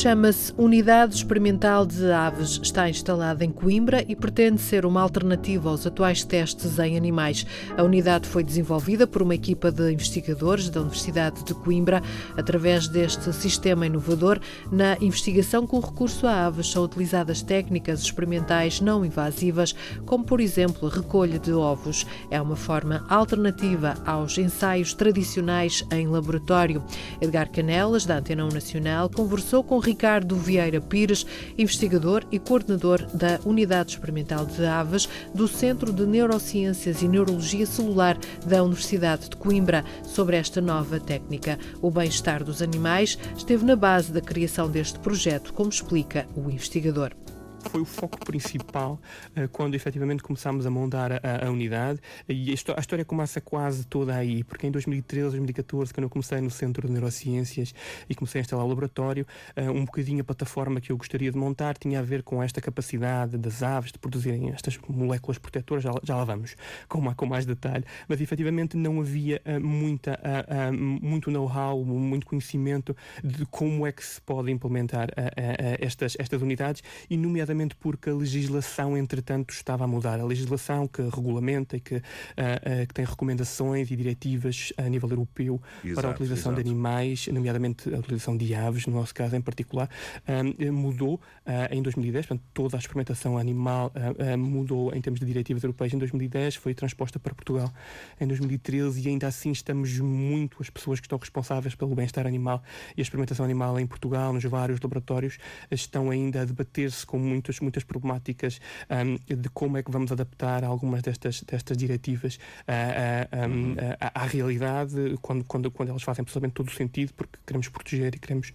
Chama-se Unidade Experimental de Aves. Está instalada em Coimbra e pretende ser uma alternativa aos atuais testes em animais. A unidade foi desenvolvida por uma equipa de investigadores da Universidade de Coimbra. Através deste sistema inovador, na investigação com recurso a aves, são utilizadas técnicas experimentais não invasivas, como, por exemplo, a recolha de ovos. É uma forma alternativa aos ensaios tradicionais em laboratório. Edgar Canelas, da Antena 1 Nacional, conversou com Ricardo Vieira Pires, investigador e coordenador da Unidade Experimental de Aves do Centro de Neurociências e Neurologia Celular da Universidade de Coimbra, sobre esta nova técnica. O bem-estar dos animais esteve na base da criação deste projeto, como explica o investigador foi o foco principal uh, quando efetivamente começámos a montar a, a unidade. E a, a, história começa quase toda aí, porque em 2013, 2014, quando eu comecei no Centro de Neurociências e comecei a instalar o laboratório, uh, um bocadinho a plataforma que eu gostaria de montar tinha a ver com esta capacidade das aves de produzirem estas moléculas protetoras. Já, já lá vamos com, com mais detalhe, mas efetivamente não havia uh, muita, muito know-how, muito conhecimento de como é que se pode implementar estas, estas unidades e, nomeadamente, nomeadamente porque a legislação, entretanto, estava a mudar. A legislação que regulamenta e que, uh, uh, que tem recomendações e diretivas a nível europeu exato, para a utilização exato. de animais, nomeadamente a utilização de aves, no nosso caso em particular, uh, mudou em 2010. Portanto, toda a experimentação animal mudou em termos de diretivas europeias em 2010, foi transposta para Portugal em 2013 e ainda assim estamos muito, as pessoas que estão responsáveis pelo bem-estar animal e a experimentação animal em Portugal, nos vários laboratórios, estão ainda a debater-se com muito muitas, muitas problemáticas um, de como é que vamos adaptar algumas destas, destas diretivas uh, um, à, à realidade quando, quando, quando elas fazem absolutamente todo o sentido, porque queremos proteger e queremos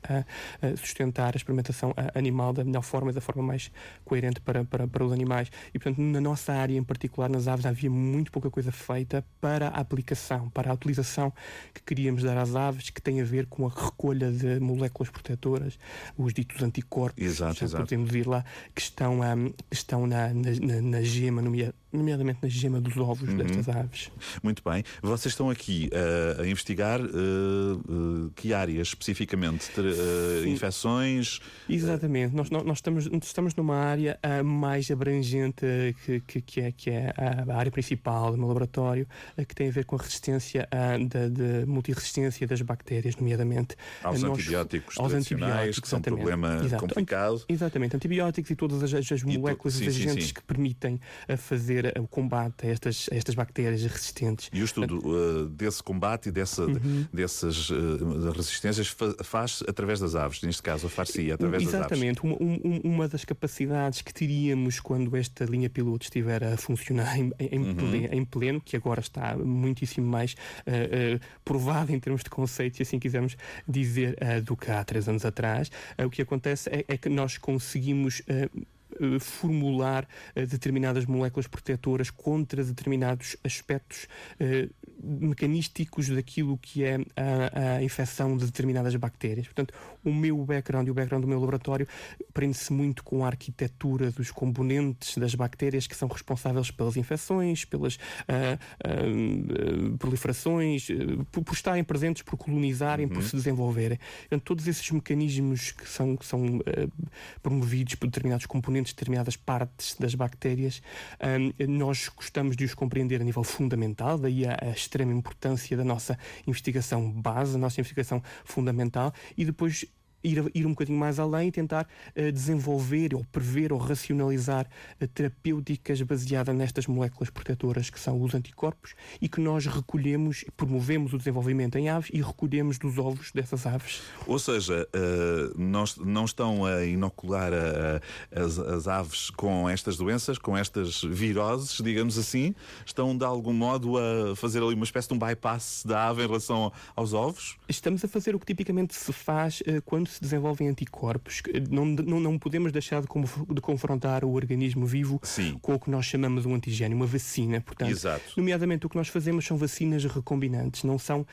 sustentar a experimentação animal da melhor forma e da forma mais coerente para, para, para os animais. E, portanto, na nossa área, em particular nas aves, havia muito pouca coisa feita para a aplicação, para a utilização que queríamos dar às aves, que tem a ver com a recolha de moléculas protetoras, os ditos anticorpos, exato, já exato. podemos ir lá, que estão, um, estão na, na, na gema, na gema dos ovos uhum. destas aves. Muito bem. Vocês estão aqui uh, a investigar uh, uh, que áreas especificamente? infecções? Exatamente. Nós, nós estamos, estamos numa área mais abrangente que, que, que, é, que é a área principal do meu laboratório, que tem a ver com a resistência de, de multiresistência das bactérias, nomeadamente. Aos nós, antibióticos aos antibióticos, que são um problema Exato. complicado. Exatamente. Antibióticos e todas as, as moléculas, os agentes que permitem permitem fazer o combate a estas, a estas bactérias resistentes. E o estudo uh, desse combate e dessa, uhum. dessas uh, resistências faz através das aves, neste caso, faz-se através Exatamente. das aves. Exatamente. Uma, uma das capacidades que teríamos quando esta linha piloto estiver a funcionar em, em, uhum. pleno, em pleno, que agora está muitíssimo mais uh, provada em termos de conceito, se assim quisermos dizer, do que há três anos atrás, o que acontece é, é que nós conseguimos eh, formular eh, determinadas moléculas protetoras contra determinados aspectos eh, mecanísticos daquilo que é a, a, infecção de determinadas bactérias. Portanto, o meu background e o background do meu laboratório prende-se muito com a arquitetura dos componentes das bactérias que são responsáveis pelas infecções, pelas proliferações, por, por, estarem presentes, por colonizarem, uhum. por se desenvolverem. Portanto, todos esses mecanismos que são, que são promovidos por determinados componentes, determinadas partes das bactérias, nós gostamos de os compreender a nível fundamental, daí a, a extrema importância da nossa investigação base, da nossa investigação fundamental, e depois ir, ir um bocadinho mais além e tentar uh, desenvolver ou prever ou racionalizar uh, terapêuticas baseadas nestas moléculas protetoras que são os anticorpos e que nós recolhemos, promovemos o desenvolvimento em aves e recolhemos dos ovos dessas aves. Ou seja, uh, nós, não estão a inocular as, as aves com estas doenças, com estas viroses, digamos assim, estão de algum modo a fazer ali uma espécie de um bypass da ave em relação aos ovos? Estamos a fazer o que tipicamente se faz quando se desenvolvem anticorpos, não, não, não podemos deixar de, de confrontar o organismo vivo Sim. com o que nós chamamos um antigênio, uma vacina. Portanto, Exato. nomeadamente o que nós fazemos são vacinas recombinantes, não são uh,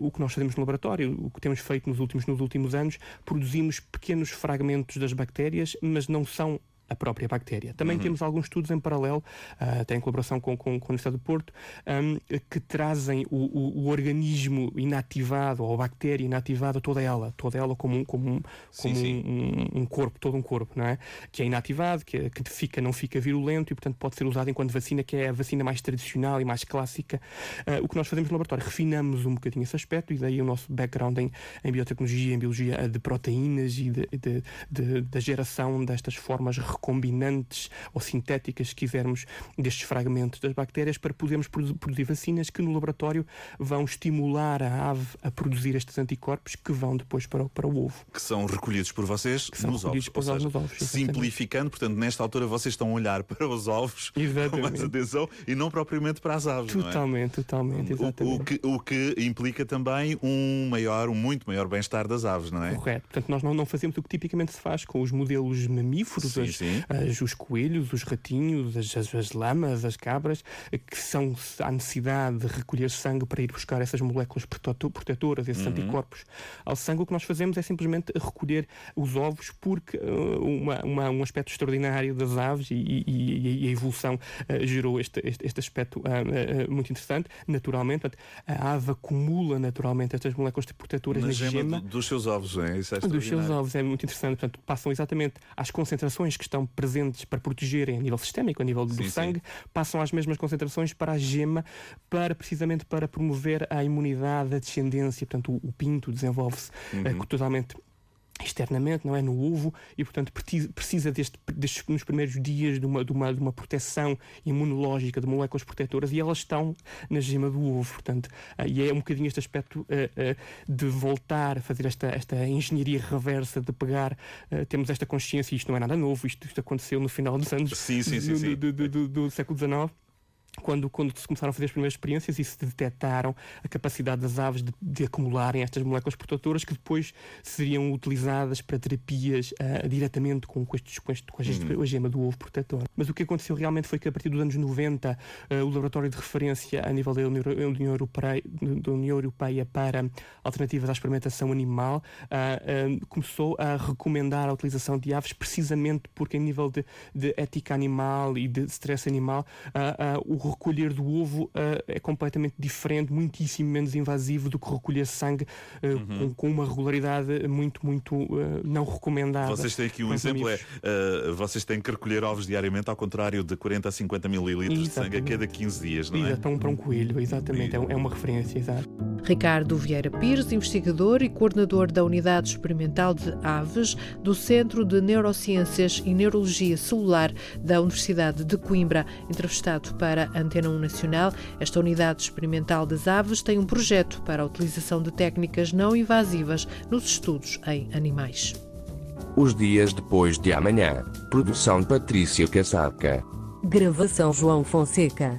o que nós fazemos no laboratório, o que temos feito nos últimos, nos últimos anos, produzimos pequenos fragmentos das bactérias, mas não são a própria bactéria. Também uhum. temos alguns estudos em paralelo, uh, até em colaboração com, com, com a Universidade do Porto, um, que trazem o, o, o, organismo inativado, ou a bactéria inativada, toda ela, toda ela como, um, como, um, como sim, sim. Um, um, corpo, todo um corpo, não é? Que é inativado, que, é, que fica, não fica virulento e, portanto, pode ser usado enquanto vacina, que é a vacina mais tradicional e mais clássica. Uh, o que nós fazemos no laboratório, refinamos um bocadinho esse aspecto e daí o nosso background em, em biotecnologia, em biologia de proteínas e de, de, de, da geração destas formas recombinantes ou sintéticas, se quisermos, destes fragmentos das bactérias para podermos produzir vacinas que no laboratório vão estimular a ave a produzir estes anticorpos que vão depois para o, para o ovo. Que são recolhidos por vocês nos ovos. Por seja, nos ovos simplificando, portanto, nesta altura vocês estão a olhar para os ovos exatamente. com mais atenção e não propriamente para as aves. Totalmente, é? totalmente, exatamente. O, o, que, o que implica também um maior, um muito maior bem-estar das aves, não é? Correto. Portanto, nós não, não fazemos o que tipicamente se faz com os modelos mamíferos, sim, as, sim as, os coelhos, os ratinhos, as, as, as, lamas, as cabras, que são a necessidade de recolher sangue para ir buscar essas moléculas protetoras, esses uhum. anticorpos ao sangue. O que nós fazemos é simplesmente recolher os ovos, porque uh, uma, uma, um aspecto extraordinário das aves e, e, e a evolução uh, gerou este, este, este aspecto uh, muito interessante. Naturalmente, a ave acumula naturalmente estas moléculas protetoras na, na gema, gema dos seus ovos, é? Isso é dos seus ovos é muito interessante. Portanto, passam exatamente às concentrações que estão presentes para protegerem a nível sistémico, a nível do sim, sangue, sim. passam às mesmas concentrações para a gema, para precisamente para promover a imunidade, a descendência. Portanto, o, o pinto desenvolve-se uhum. uh, totalmente externamente, não é? No ovo, e portanto precisa deste, destes, nos primeiros dias de uma, de, uma, de uma proteção imunológica de moléculas protetoras e elas estão na gema do ovo, portanto, uh, e é um bocadinho este aspecto uh, uh, de voltar a fazer esta, esta engenharia reversa, de pegar, temos esta consciência, isto não é nada novo, isto, isto aconteceu no final dos anos sim, sim, sim, do, do, do, do século XIX quando, quando se começaram a fazer as primeiras experiências e se detectaram a capacidade das aves de, de acumularem estas moléculas protetoras que depois seriam utilizadas para terapias uh, diretamente com, com, estes, com, este, com uhum. a gema do ovo protetor. Mas o que aconteceu realmente foi que a partir dos anos 90 uh, o laboratório de referência a nível da União Europeia, da União Europeia para alternativas à experimentação animal uh, começou a recomendar a utilização de aves precisamente porque em nível de, de ética animal e de stress animal o recolher do ovo uh, é completamente diferente, muitíssimo menos invasivo do que recolher sangue uh, uhum. com, com, uma regularidade muito, muito uh, não recomendada. Vocês têm aqui um exemplo, é vocês têm que recolher ovos diariamente, ao contrário de 40 a 50 mililitros de sangue a cada 15 dias, não é? Exato, para um, para um coelho, exatamente, é, é uma referência, exato. Ricardo Vieira Pires, investigador e coordenador da Unidade Experimental de Aves do Centro de Neurociências e Neurologia Celular da Universidade de Coimbra, entrevistado para Antena 1 Nacional, esta unidade experimental das aves tem um projeto para a utilização de técnicas não invasivas nos estudos em animais. Os dias depois de amanhã. Produção Patrícia Casaca. Gravação João Fonseca.